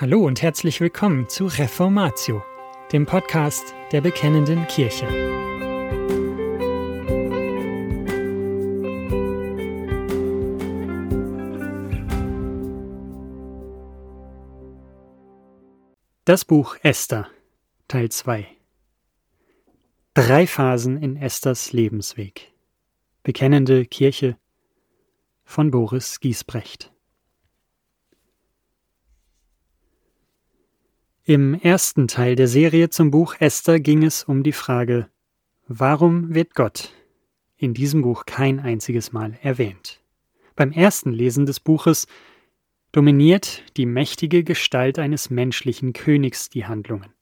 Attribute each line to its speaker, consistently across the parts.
Speaker 1: Hallo und herzlich willkommen zu Reformatio, dem Podcast der Bekennenden Kirche. Das Buch Esther, Teil 2 Drei Phasen in Esthers Lebensweg. Bekennende Kirche von Boris Giesbrecht. Im ersten Teil der Serie zum Buch Esther ging es um die Frage, warum wird Gott in diesem Buch kein einziges Mal erwähnt? Beim ersten Lesen des Buches dominiert die mächtige Gestalt eines menschlichen Königs die Handlungen.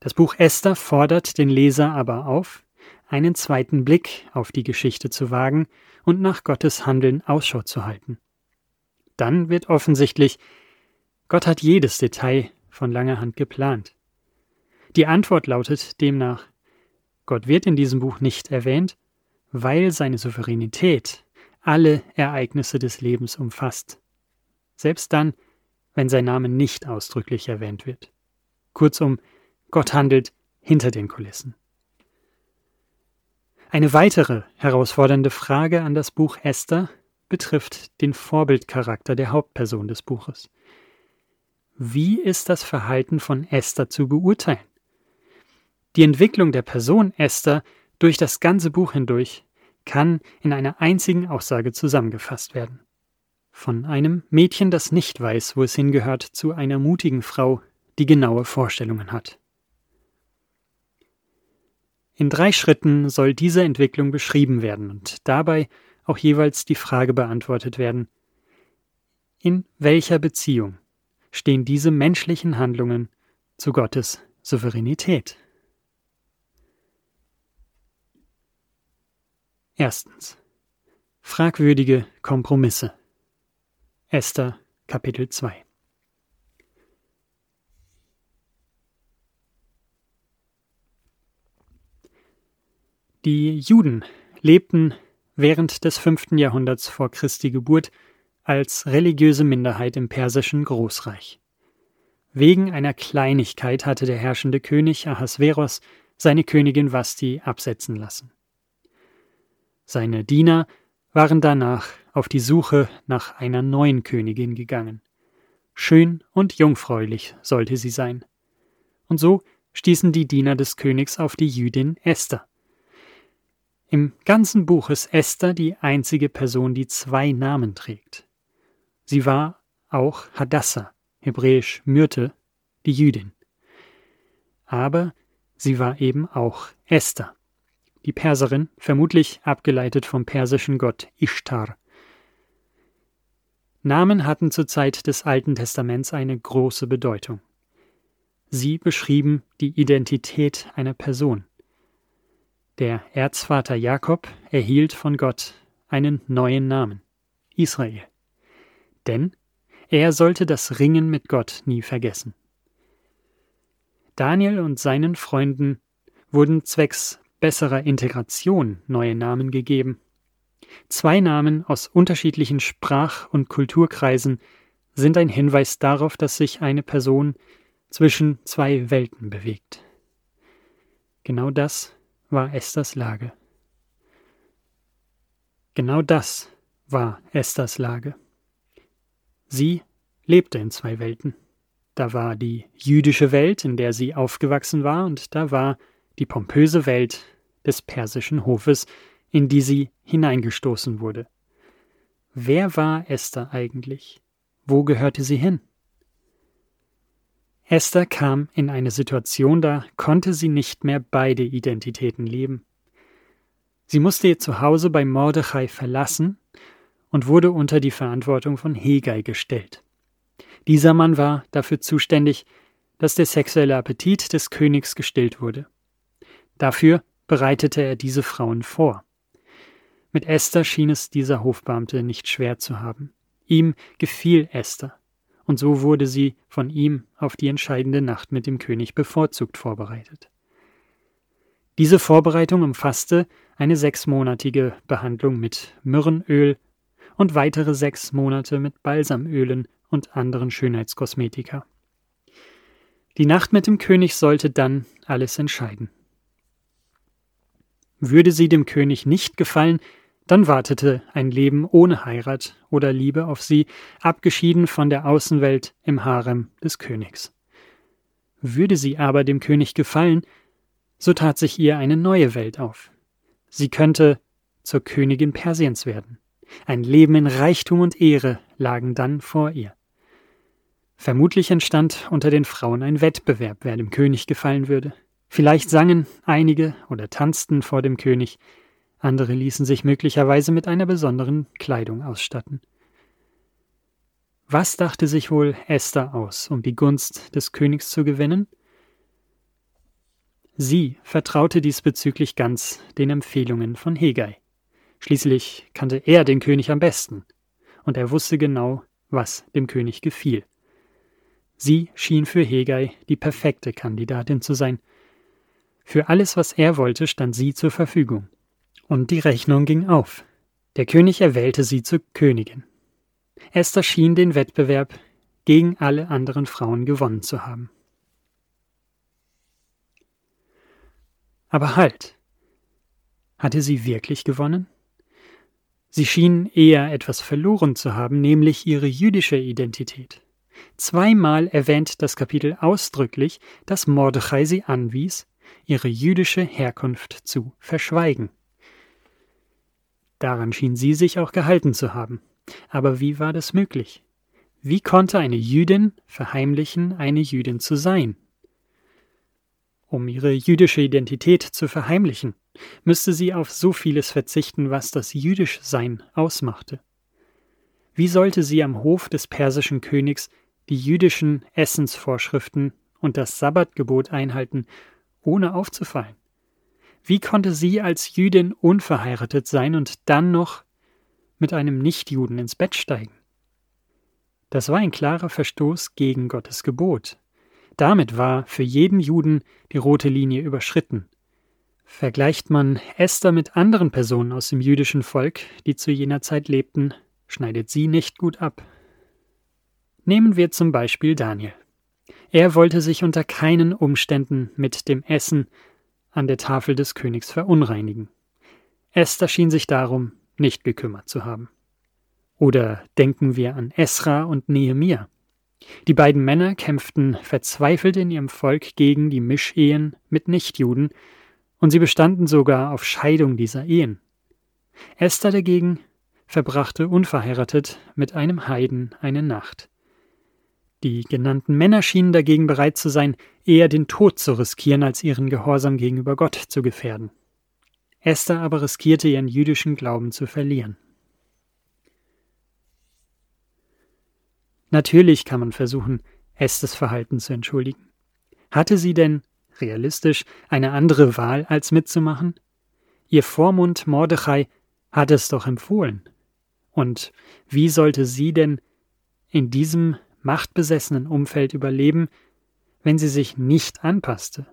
Speaker 1: Das Buch Esther fordert den Leser aber auf, einen zweiten Blick auf die Geschichte zu wagen und nach Gottes Handeln Ausschau zu halten. Dann wird offensichtlich, Gott hat jedes Detail von langer Hand geplant. Die Antwort lautet demnach, Gott wird in diesem Buch nicht erwähnt, weil seine Souveränität alle Ereignisse des Lebens umfasst, selbst dann, wenn sein Name nicht ausdrücklich erwähnt wird. Kurzum, Gott handelt hinter den Kulissen. Eine weitere herausfordernde Frage an das Buch Esther betrifft den Vorbildcharakter der Hauptperson des Buches. Wie ist das Verhalten von Esther zu beurteilen? Die Entwicklung der Person Esther durch das ganze Buch hindurch kann in einer einzigen Aussage zusammengefasst werden. Von einem Mädchen, das nicht weiß, wo es hingehört, zu einer mutigen Frau, die genaue Vorstellungen hat. In drei Schritten soll diese Entwicklung beschrieben werden und dabei auch jeweils die Frage beantwortet werden, in welcher Beziehung stehen diese menschlichen Handlungen zu Gottes Souveränität. Erstens. Fragwürdige Kompromisse. Esther Kapitel 2 Die Juden lebten während des fünften Jahrhunderts vor Christi Geburt als religiöse Minderheit im persischen Großreich. Wegen einer Kleinigkeit hatte der herrschende König Ahasveros seine Königin Vasti absetzen lassen. Seine Diener waren danach auf die Suche nach einer neuen Königin gegangen. Schön und jungfräulich sollte sie sein. Und so stießen die Diener des Königs auf die Jüdin Esther. Im ganzen Buch ist Esther die einzige Person, die zwei Namen trägt. Sie war auch Hadassah, hebräisch Myrte, die Jüdin. Aber sie war eben auch Esther, die Perserin, vermutlich abgeleitet vom persischen Gott Ishtar. Namen hatten zur Zeit des Alten Testaments eine große Bedeutung. Sie beschrieben die Identität einer Person. Der Erzvater Jakob erhielt von Gott einen neuen Namen Israel denn er sollte das Ringen mit Gott nie vergessen. Daniel und seinen Freunden wurden zwecks besserer Integration neue Namen gegeben. Zwei Namen aus unterschiedlichen Sprach- und Kulturkreisen sind ein Hinweis darauf, dass sich eine Person zwischen zwei Welten bewegt. Genau das war Esthers Lage. Genau das war Esthers Lage. Sie lebte in zwei Welten. Da war die jüdische Welt, in der sie aufgewachsen war, und da war die pompöse Welt des persischen Hofes, in die sie hineingestoßen wurde. Wer war Esther eigentlich? Wo gehörte sie hin? Esther kam in eine Situation, da konnte sie nicht mehr beide Identitäten leben. Sie musste ihr Zuhause bei Mordechai verlassen und wurde unter die Verantwortung von Hegai gestellt. Dieser Mann war dafür zuständig, dass der sexuelle Appetit des Königs gestillt wurde. Dafür bereitete er diese Frauen vor. Mit Esther schien es dieser Hofbeamte nicht schwer zu haben. Ihm gefiel Esther, und so wurde sie von ihm auf die entscheidende Nacht mit dem König bevorzugt vorbereitet. Diese Vorbereitung umfasste eine sechsmonatige Behandlung mit Myrrenöl, und weitere sechs Monate mit Balsamölen und anderen Schönheitskosmetika. Die Nacht mit dem König sollte dann alles entscheiden. Würde sie dem König nicht gefallen, dann wartete ein Leben ohne Heirat oder Liebe auf sie, abgeschieden von der Außenwelt im Harem des Königs. Würde sie aber dem König gefallen, so tat sich ihr eine neue Welt auf. Sie könnte zur Königin Persiens werden. Ein Leben in Reichtum und Ehre lagen dann vor ihr. Vermutlich entstand unter den Frauen ein Wettbewerb, wer dem König gefallen würde. Vielleicht sangen einige oder tanzten vor dem König, andere ließen sich möglicherweise mit einer besonderen Kleidung ausstatten. Was dachte sich wohl Esther aus, um die Gunst des Königs zu gewinnen? Sie vertraute diesbezüglich ganz den Empfehlungen von Hegai. Schließlich kannte er den König am besten, und er wusste genau, was dem König gefiel. Sie schien für Hegai die perfekte Kandidatin zu sein. Für alles, was er wollte, stand sie zur Verfügung. Und die Rechnung ging auf. Der König erwählte sie zur Königin. Esther schien den Wettbewerb gegen alle anderen Frauen gewonnen zu haben. Aber halt. Hatte sie wirklich gewonnen? Sie schien eher etwas verloren zu haben, nämlich ihre jüdische Identität. Zweimal erwähnt das Kapitel ausdrücklich, dass Mordechai sie anwies, ihre jüdische Herkunft zu verschweigen. Daran schien sie sich auch gehalten zu haben. Aber wie war das möglich? Wie konnte eine Jüdin verheimlichen, eine Jüdin zu sein? Um ihre jüdische Identität zu verheimlichen, müsste sie auf so vieles verzichten, was das Jüdischsein ausmachte. Wie sollte sie am Hof des persischen Königs die jüdischen Essensvorschriften und das Sabbatgebot einhalten, ohne aufzufallen? Wie konnte sie als Jüdin unverheiratet sein und dann noch mit einem Nichtjuden ins Bett steigen? Das war ein klarer Verstoß gegen Gottes Gebot. Damit war für jeden Juden die rote Linie überschritten. Vergleicht man Esther mit anderen Personen aus dem jüdischen Volk, die zu jener Zeit lebten, schneidet sie nicht gut ab. Nehmen wir zum Beispiel Daniel. Er wollte sich unter keinen Umständen mit dem Essen an der Tafel des Königs verunreinigen. Esther schien sich darum nicht gekümmert zu haben. Oder denken wir an Esra und Nehemia. Die beiden Männer kämpften verzweifelt in ihrem Volk gegen die Mischehen mit Nichtjuden, und sie bestanden sogar auf Scheidung dieser Ehen. Esther dagegen verbrachte unverheiratet mit einem Heiden eine Nacht. Die genannten Männer schienen dagegen bereit zu sein, eher den Tod zu riskieren, als ihren Gehorsam gegenüber Gott zu gefährden. Esther aber riskierte ihren jüdischen Glauben zu verlieren. Natürlich kann man versuchen, Esthers Verhalten zu entschuldigen. Hatte sie denn, realistisch, eine andere Wahl, als mitzumachen? Ihr Vormund Mordechai hat es doch empfohlen. Und wie sollte sie denn in diesem machtbesessenen Umfeld überleben, wenn sie sich nicht anpasste?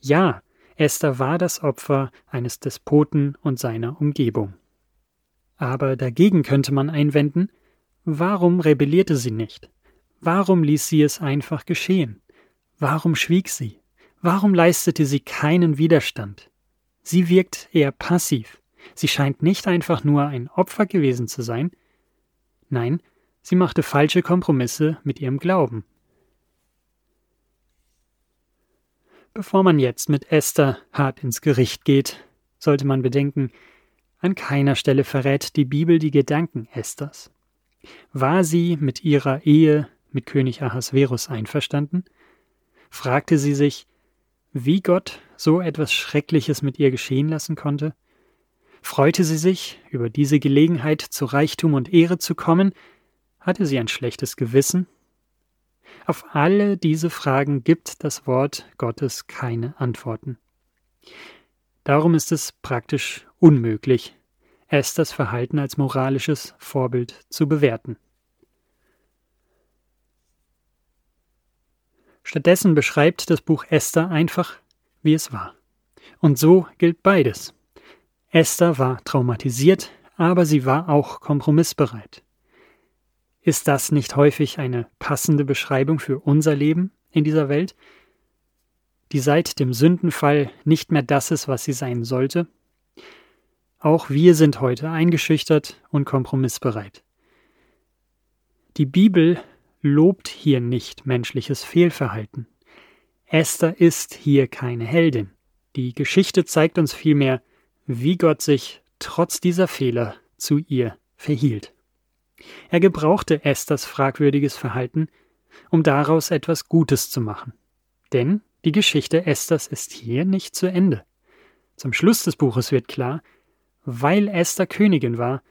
Speaker 1: Ja, Esther war das Opfer eines Despoten und seiner Umgebung. Aber dagegen könnte man einwenden, warum rebellierte sie nicht? Warum ließ sie es einfach geschehen? Warum schwieg sie? Warum leistete sie keinen Widerstand? Sie wirkt eher passiv. Sie scheint nicht einfach nur ein Opfer gewesen zu sein. Nein, Sie machte falsche Kompromisse mit ihrem Glauben. Bevor man jetzt mit Esther hart ins Gericht geht, sollte man bedenken, an keiner Stelle verrät die Bibel die Gedanken Esthers. War sie mit ihrer Ehe mit König Ahasverus einverstanden? Fragte sie sich, wie Gott so etwas Schreckliches mit ihr geschehen lassen konnte? Freute sie sich über diese Gelegenheit, zu Reichtum und Ehre zu kommen, hatte sie ein schlechtes Gewissen? Auf alle diese Fragen gibt das Wort Gottes keine Antworten. Darum ist es praktisch unmöglich, Esthers Verhalten als moralisches Vorbild zu bewerten. Stattdessen beschreibt das Buch Esther einfach, wie es war. Und so gilt beides. Esther war traumatisiert, aber sie war auch kompromissbereit. Ist das nicht häufig eine passende Beschreibung für unser Leben in dieser Welt, die seit dem Sündenfall nicht mehr das ist, was sie sein sollte? Auch wir sind heute eingeschüchtert und kompromissbereit. Die Bibel lobt hier nicht menschliches Fehlverhalten. Esther ist hier keine Heldin. Die Geschichte zeigt uns vielmehr, wie Gott sich trotz dieser Fehler zu ihr verhielt. Er gebrauchte Esthers fragwürdiges Verhalten, um daraus etwas Gutes zu machen. Denn die Geschichte Esthers ist hier nicht zu Ende. Zum Schluss des Buches wird klar, weil Esther Königin war,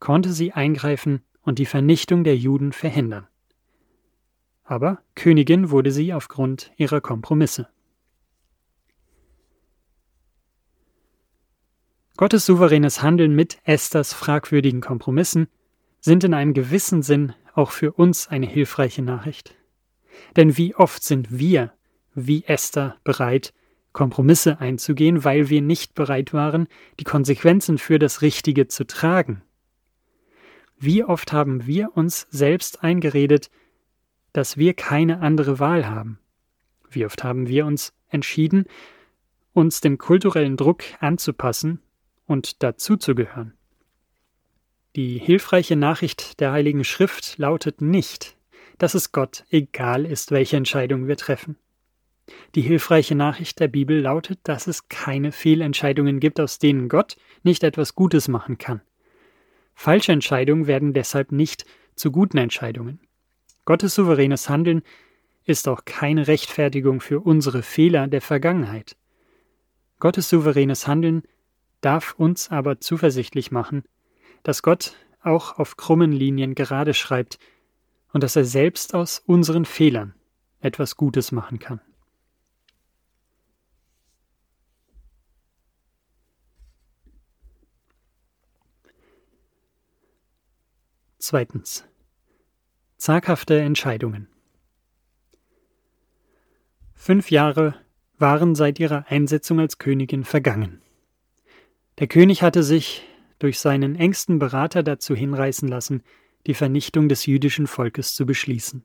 Speaker 1: konnte sie eingreifen und die Vernichtung der Juden verhindern. Aber Königin wurde sie aufgrund ihrer Kompromisse. Gottes souveränes Handeln mit Esthers fragwürdigen Kompromissen sind in einem gewissen Sinn auch für uns eine hilfreiche Nachricht. Denn wie oft sind wir, wie Esther, bereit, Kompromisse einzugehen, weil wir nicht bereit waren, die Konsequenzen für das Richtige zu tragen. Wie oft haben wir uns selbst eingeredet, dass wir keine andere Wahl haben? Wie oft haben wir uns entschieden, uns dem kulturellen Druck anzupassen und dazuzugehören? Die hilfreiche Nachricht der Heiligen Schrift lautet nicht, dass es Gott egal ist, welche Entscheidung wir treffen. Die hilfreiche Nachricht der Bibel lautet, dass es keine Fehlentscheidungen gibt, aus denen Gott nicht etwas Gutes machen kann. Falsche Entscheidungen werden deshalb nicht zu guten Entscheidungen. Gottes souveränes Handeln ist auch keine Rechtfertigung für unsere Fehler der Vergangenheit. Gottes souveränes Handeln darf uns aber zuversichtlich machen, dass Gott auch auf krummen Linien gerade schreibt und dass er selbst aus unseren Fehlern etwas Gutes machen kann. Zweitens. Zaghafte Entscheidungen. Fünf Jahre waren seit ihrer Einsetzung als Königin vergangen. Der König hatte sich durch seinen engsten Berater dazu hinreißen lassen, die Vernichtung des jüdischen Volkes zu beschließen.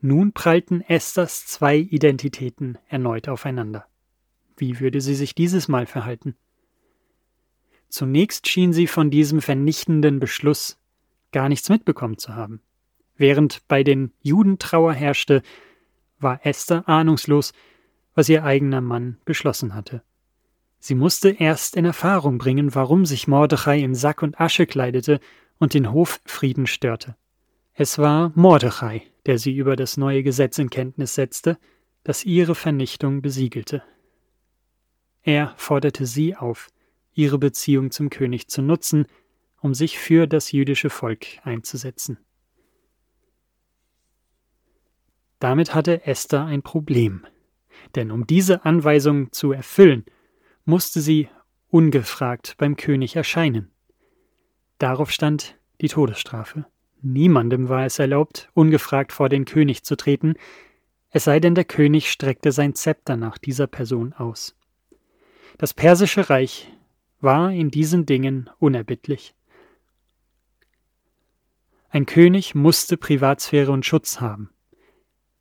Speaker 1: Nun prallten Esthers zwei Identitäten erneut aufeinander. Wie würde sie sich dieses Mal verhalten? Zunächst schien sie von diesem vernichtenden Beschluss gar nichts mitbekommen zu haben. Während bei den Juden Trauer herrschte, war Esther ahnungslos, was ihr eigener Mann beschlossen hatte. Sie musste erst in Erfahrung bringen, warum sich Mordechai in Sack und Asche kleidete und den Hoffrieden störte. Es war Mordechai, der sie über das neue Gesetz in Kenntnis setzte, das ihre Vernichtung besiegelte. Er forderte sie auf, ihre Beziehung zum König zu nutzen, um sich für das jüdische Volk einzusetzen. Damit hatte Esther ein Problem, denn um diese Anweisung zu erfüllen, musste sie ungefragt beim König erscheinen. Darauf stand die Todesstrafe. Niemandem war es erlaubt, ungefragt vor den König zu treten, es sei denn der König streckte sein Zepter nach dieser Person aus. Das persische Reich war in diesen Dingen unerbittlich. Ein König musste Privatsphäre und Schutz haben.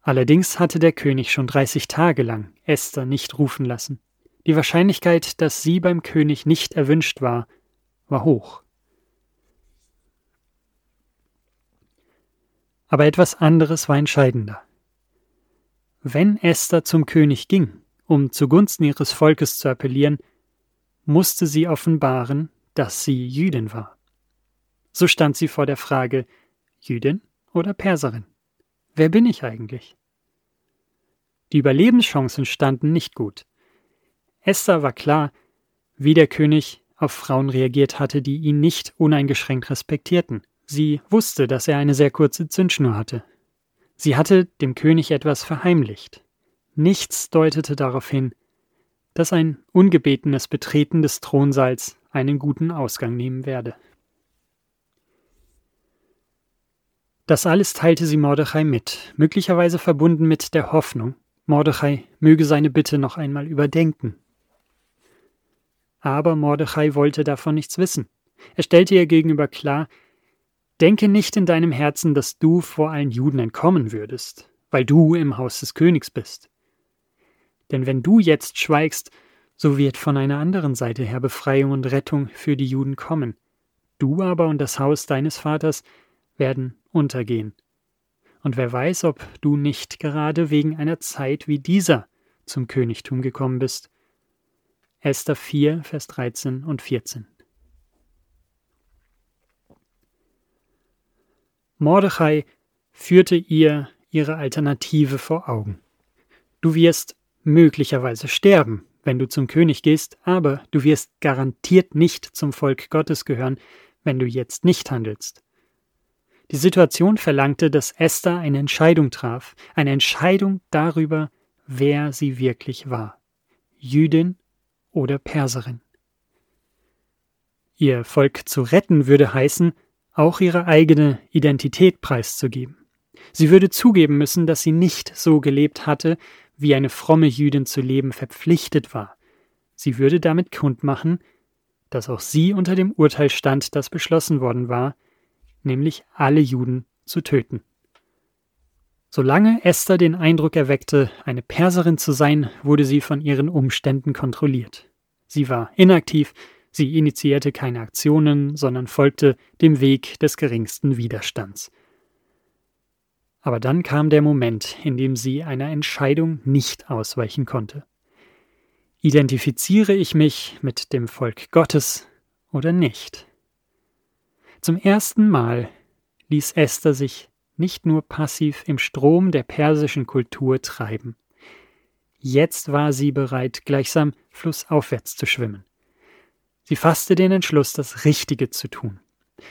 Speaker 1: Allerdings hatte der König schon dreißig Tage lang Esther nicht rufen lassen. Die Wahrscheinlichkeit, dass sie beim König nicht erwünscht war, war hoch. Aber etwas anderes war entscheidender. Wenn Esther zum König ging, um zugunsten ihres Volkes zu appellieren, musste sie offenbaren, dass sie Jüdin war. So stand sie vor der Frage Jüdin oder Perserin? Wer bin ich eigentlich? Die Überlebenschancen standen nicht gut. Esther war klar, wie der König auf Frauen reagiert hatte, die ihn nicht uneingeschränkt respektierten. Sie wusste, dass er eine sehr kurze Zündschnur hatte. Sie hatte dem König etwas verheimlicht. Nichts deutete darauf hin, dass ein ungebetenes Betreten des Thronsaals einen guten Ausgang nehmen werde. Das alles teilte sie Mordechai mit, möglicherweise verbunden mit der Hoffnung, Mordechai möge seine Bitte noch einmal überdenken aber Mordechai wollte davon nichts wissen. Er stellte ihr gegenüber klar, Denke nicht in deinem Herzen, dass du vor allen Juden entkommen würdest, weil du im Haus des Königs bist. Denn wenn du jetzt schweigst, so wird von einer anderen Seite her Befreiung und Rettung für die Juden kommen. Du aber und das Haus deines Vaters werden untergehen. Und wer weiß, ob du nicht gerade wegen einer Zeit wie dieser zum Königtum gekommen bist. Esther 4, Vers 13 und 14. Mordechai führte ihr ihre Alternative vor Augen. Du wirst möglicherweise sterben, wenn du zum König gehst, aber du wirst garantiert nicht zum Volk Gottes gehören, wenn du jetzt nicht handelst. Die Situation verlangte, dass Esther eine Entscheidung traf, eine Entscheidung darüber, wer sie wirklich war. Jüdin oder Perserin. Ihr Volk zu retten würde heißen, auch ihre eigene Identität preiszugeben. Sie würde zugeben müssen, dass sie nicht so gelebt hatte, wie eine fromme Jüdin zu leben verpflichtet war. Sie würde damit kundmachen, dass auch sie unter dem Urteil stand, das beschlossen worden war, nämlich alle Juden zu töten. Solange Esther den Eindruck erweckte, eine Perserin zu sein, wurde sie von ihren Umständen kontrolliert. Sie war inaktiv, sie initiierte keine Aktionen, sondern folgte dem Weg des geringsten Widerstands. Aber dann kam der Moment, in dem sie einer Entscheidung nicht ausweichen konnte. Identifiziere ich mich mit dem Volk Gottes oder nicht? Zum ersten Mal ließ Esther sich nicht nur passiv im Strom der persischen Kultur treiben. Jetzt war sie bereit, gleichsam flussaufwärts zu schwimmen. Sie fasste den Entschluss, das Richtige zu tun.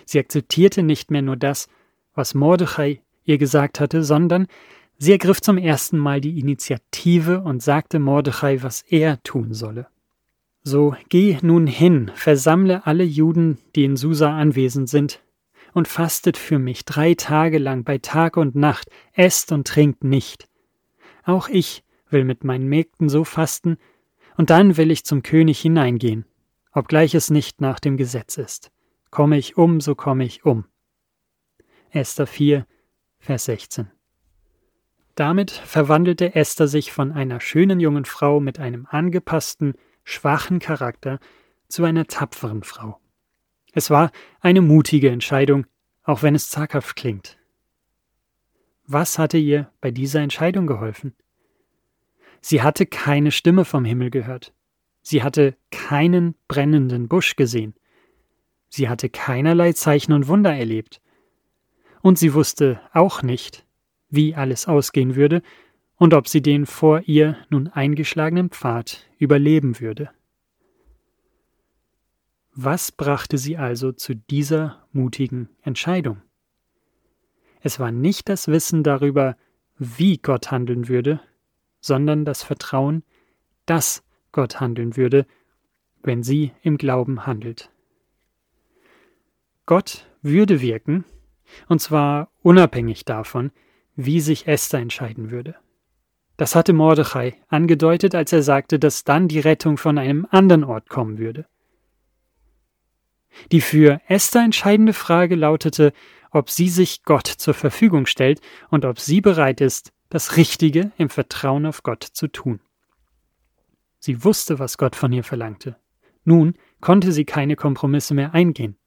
Speaker 1: Sie akzeptierte nicht mehr nur das, was Mordechai ihr gesagt hatte, sondern sie ergriff zum ersten Mal die Initiative und sagte Mordechai, was er tun solle. So geh nun hin, versammle alle Juden, die in Susa anwesend sind, und fastet für mich drei Tage lang bei Tag und Nacht, esst und trinkt nicht. Auch ich will mit meinen Mägden so fasten, und dann will ich zum König hineingehen, obgleich es nicht nach dem Gesetz ist. Komme ich um, so komme ich um. Esther 4, Vers 16. Damit verwandelte Esther sich von einer schönen jungen Frau mit einem angepassten, schwachen Charakter zu einer tapferen Frau. Es war eine mutige Entscheidung, auch wenn es zaghaft klingt. Was hatte ihr bei dieser Entscheidung geholfen? Sie hatte keine Stimme vom Himmel gehört. Sie hatte keinen brennenden Busch gesehen. Sie hatte keinerlei Zeichen und Wunder erlebt. Und sie wusste auch nicht, wie alles ausgehen würde und ob sie den vor ihr nun eingeschlagenen Pfad überleben würde. Was brachte sie also zu dieser mutigen Entscheidung? Es war nicht das Wissen darüber, wie Gott handeln würde, sondern das Vertrauen, dass Gott handeln würde, wenn sie im Glauben handelt. Gott würde wirken, und zwar unabhängig davon, wie sich Esther entscheiden würde. Das hatte Mordechai angedeutet, als er sagte, dass dann die Rettung von einem anderen Ort kommen würde. Die für Esther entscheidende Frage lautete, ob sie sich Gott zur Verfügung stellt und ob sie bereit ist, das Richtige im Vertrauen auf Gott zu tun. Sie wusste, was Gott von ihr verlangte. Nun konnte sie keine Kompromisse mehr eingehen.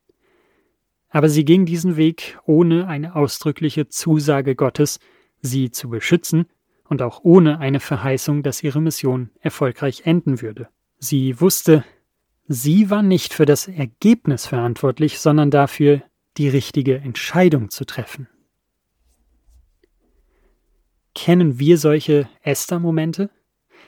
Speaker 1: Aber sie ging diesen Weg ohne eine ausdrückliche Zusage Gottes, sie zu beschützen und auch ohne eine Verheißung, dass ihre Mission erfolgreich enden würde. Sie wusste, sie war nicht für das Ergebnis verantwortlich, sondern dafür, die richtige Entscheidung zu treffen. Kennen wir solche Esther-Momente?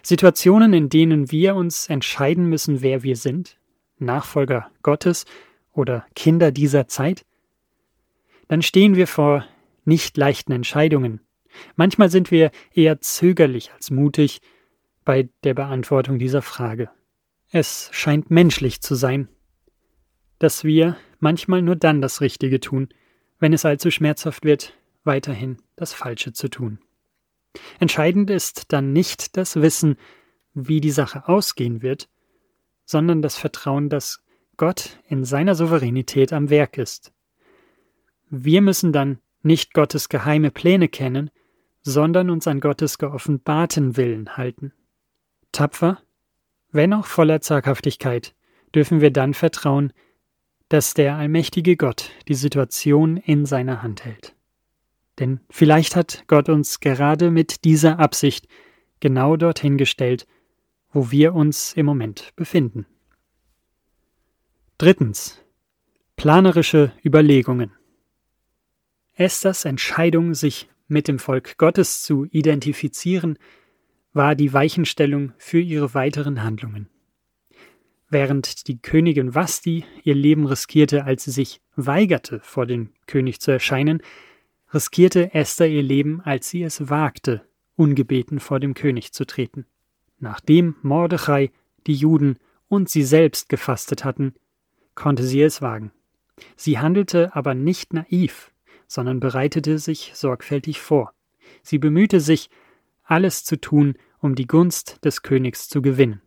Speaker 1: Situationen, in denen wir uns entscheiden müssen, wer wir sind? Nachfolger Gottes oder Kinder dieser Zeit? Dann stehen wir vor nicht leichten Entscheidungen, Manchmal sind wir eher zögerlich als mutig bei der Beantwortung dieser Frage. Es scheint menschlich zu sein, dass wir manchmal nur dann das Richtige tun, wenn es allzu schmerzhaft wird, weiterhin das Falsche zu tun. Entscheidend ist dann nicht das Wissen, wie die Sache ausgehen wird, sondern das Vertrauen, dass Gott in seiner Souveränität am Werk ist. Wir müssen dann nicht Gottes geheime Pläne kennen, sondern uns an Gottes geoffenbarten Willen halten. Tapfer, wenn auch voller Zaghaftigkeit, dürfen wir dann vertrauen, dass der allmächtige Gott die Situation in seiner Hand hält. Denn vielleicht hat Gott uns gerade mit dieser Absicht genau dorthin gestellt, wo wir uns im Moment befinden. Drittens. Planerische Überlegungen. Esthers Entscheidung, sich mit dem Volk Gottes zu identifizieren, war die Weichenstellung für ihre weiteren Handlungen. Während die Königin Vasti ihr Leben riskierte, als sie sich weigerte, vor den König zu erscheinen, riskierte Esther ihr Leben, als sie es wagte, ungebeten vor dem König zu treten. Nachdem Mordechai, die Juden und sie selbst gefastet hatten, konnte sie es wagen. Sie handelte aber nicht naiv, sondern bereitete sich sorgfältig vor. Sie bemühte sich, alles zu tun, um die Gunst des Königs zu gewinnen.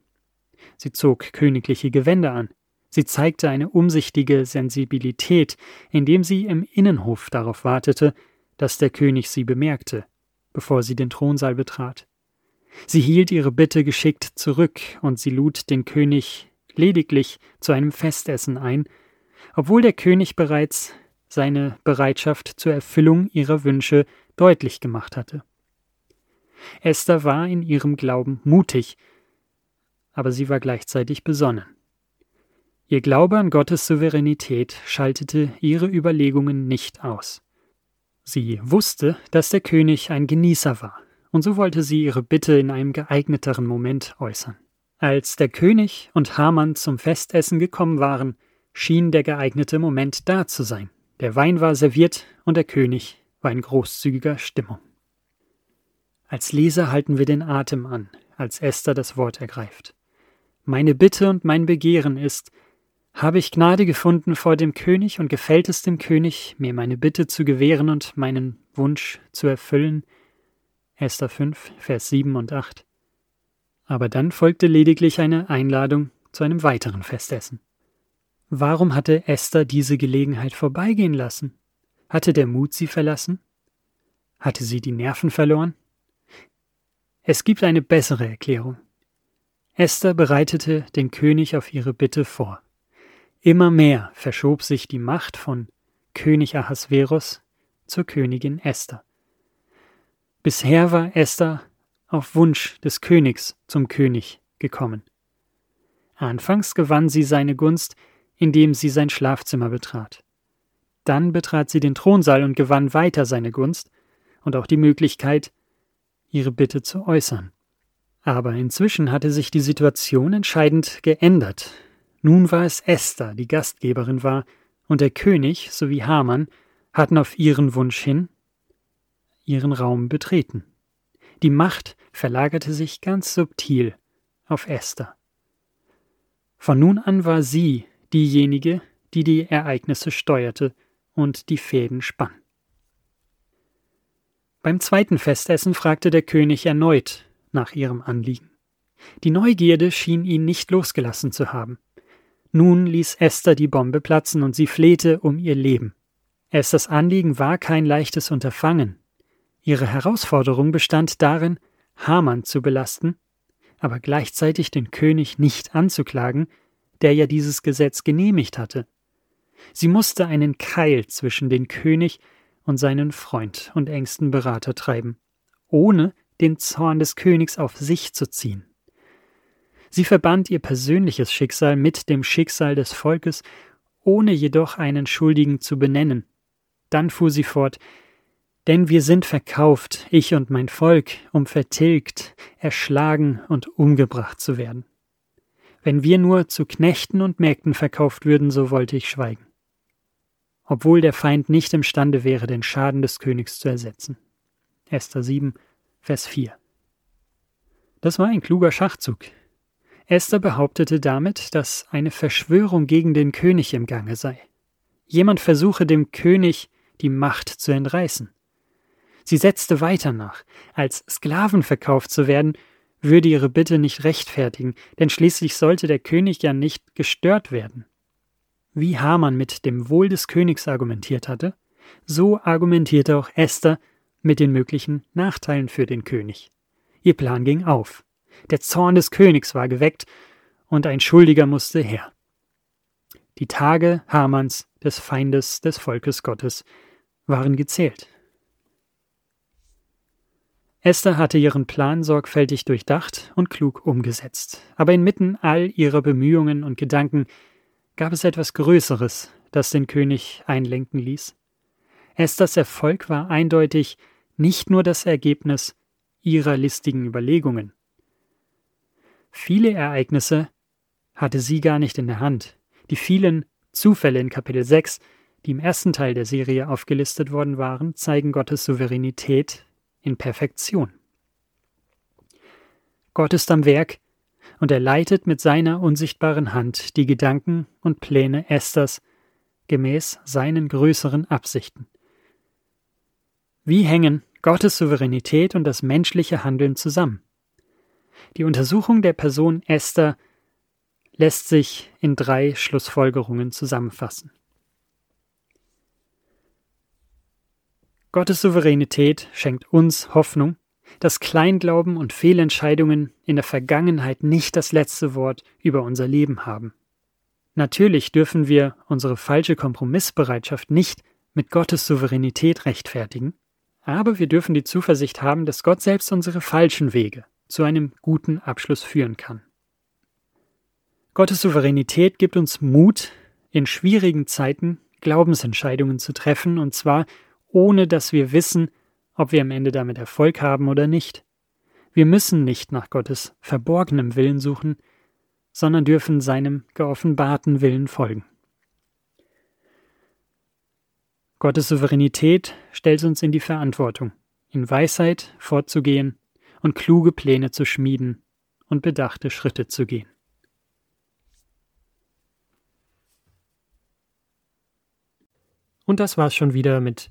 Speaker 1: Sie zog königliche Gewänder an. Sie zeigte eine umsichtige Sensibilität, indem sie im Innenhof darauf wartete, dass der König sie bemerkte, bevor sie den Thronsaal betrat. Sie hielt ihre Bitte geschickt zurück, und sie lud den König lediglich zu einem Festessen ein, obwohl der König bereits seine Bereitschaft zur Erfüllung ihrer Wünsche deutlich gemacht hatte. Esther war in ihrem Glauben mutig, aber sie war gleichzeitig besonnen. Ihr Glaube an Gottes Souveränität schaltete ihre Überlegungen nicht aus. Sie wusste, dass der König ein Genießer war, und so wollte sie ihre Bitte in einem geeigneteren Moment äußern. Als der König und Haman zum Festessen gekommen waren, schien der geeignete Moment da zu sein. Der Wein war serviert und der König war in großzügiger Stimmung. Als Leser halten wir den Atem an, als Esther das Wort ergreift. Meine Bitte und mein Begehren ist, habe ich Gnade gefunden vor dem König und gefällt es dem König, mir meine Bitte zu gewähren und meinen Wunsch zu erfüllen? Esther 5, Vers 7 und 8. Aber dann folgte lediglich eine Einladung zu einem weiteren Festessen. Warum hatte Esther diese Gelegenheit vorbeigehen lassen? Hatte der Mut sie verlassen? Hatte sie die Nerven verloren? Es gibt eine bessere Erklärung. Esther bereitete den König auf ihre Bitte vor. Immer mehr verschob sich die Macht von König Ahasverus zur Königin Esther. Bisher war Esther auf Wunsch des Königs zum König gekommen. Anfangs gewann sie seine Gunst, indem sie sein Schlafzimmer betrat. Dann betrat sie den Thronsaal und gewann weiter seine Gunst und auch die Möglichkeit, ihre Bitte zu äußern. Aber inzwischen hatte sich die Situation entscheidend geändert. Nun war es Esther, die Gastgeberin war, und der König sowie Haman hatten auf ihren Wunsch hin ihren Raum betreten. Die Macht verlagerte sich ganz subtil auf Esther. Von nun an war sie diejenige, die die Ereignisse steuerte und die Fäden spann. Beim zweiten Festessen fragte der König erneut nach ihrem Anliegen. Die Neugierde schien ihn nicht losgelassen zu haben. Nun ließ Esther die Bombe platzen und sie flehte um ihr Leben. Esthers Anliegen war kein leichtes Unterfangen. Ihre Herausforderung bestand darin, Haman zu belasten, aber gleichzeitig den König nicht anzuklagen, der ja dieses Gesetz genehmigt hatte. Sie musste einen Keil zwischen den König und seinen Freund und engsten Berater treiben, ohne den Zorn des Königs auf sich zu ziehen. Sie verband ihr persönliches Schicksal mit dem Schicksal des Volkes, ohne jedoch einen Schuldigen zu benennen. Dann fuhr sie fort Denn wir sind verkauft, ich und mein Volk, um vertilgt, erschlagen und umgebracht zu werden. Wenn wir nur zu Knechten und Mägden verkauft würden, so wollte ich schweigen. Obwohl der Feind nicht imstande wäre, den Schaden des Königs zu ersetzen. Esther 7, Vers 4. Das war ein kluger Schachzug. Esther behauptete damit, dass eine Verschwörung gegen den König im Gange sei. Jemand versuche dem König die Macht zu entreißen. Sie setzte weiter nach. Als Sklaven verkauft zu werden, würde ihre Bitte nicht rechtfertigen, denn schließlich sollte der König ja nicht gestört werden. Wie Haman mit dem Wohl des Königs argumentiert hatte, So argumentierte auch Esther mit den möglichen Nachteilen für den König. Ihr Plan ging auf. Der Zorn des Königs war geweckt und ein Schuldiger musste her. Die Tage Hamanns, des Feindes des Volkes Gottes, waren gezählt. Esther hatte ihren Plan sorgfältig durchdacht und klug umgesetzt, aber inmitten all ihrer Bemühungen und Gedanken gab es etwas Größeres, das den König einlenken ließ. Esthers Erfolg war eindeutig nicht nur das Ergebnis ihrer listigen Überlegungen. Viele Ereignisse hatte sie gar nicht in der Hand. Die vielen Zufälle in Kapitel 6, die im ersten Teil der Serie aufgelistet worden waren, zeigen Gottes Souveränität in Perfektion. Gott ist am Werk und er leitet mit seiner unsichtbaren Hand die Gedanken und Pläne Esthers gemäß seinen größeren Absichten. Wie hängen Gottes Souveränität und das menschliche Handeln zusammen? Die Untersuchung der Person Esther lässt sich in drei Schlussfolgerungen zusammenfassen. Gottes Souveränität schenkt uns Hoffnung, dass Kleinglauben und Fehlentscheidungen in der Vergangenheit nicht das letzte Wort über unser Leben haben. Natürlich dürfen wir unsere falsche Kompromissbereitschaft nicht mit Gottes Souveränität rechtfertigen, aber wir dürfen die Zuversicht haben, dass Gott selbst unsere falschen Wege zu einem guten Abschluss führen kann. Gottes Souveränität gibt uns Mut, in schwierigen Zeiten Glaubensentscheidungen zu treffen, und zwar ohne dass wir wissen, ob wir am Ende damit Erfolg haben oder nicht. Wir müssen nicht nach Gottes verborgenem Willen suchen, sondern dürfen seinem geoffenbarten Willen folgen. Gottes Souveränität stellt uns in die Verantwortung, in Weisheit vorzugehen und kluge Pläne zu schmieden und bedachte Schritte zu gehen. Und das war's schon wieder mit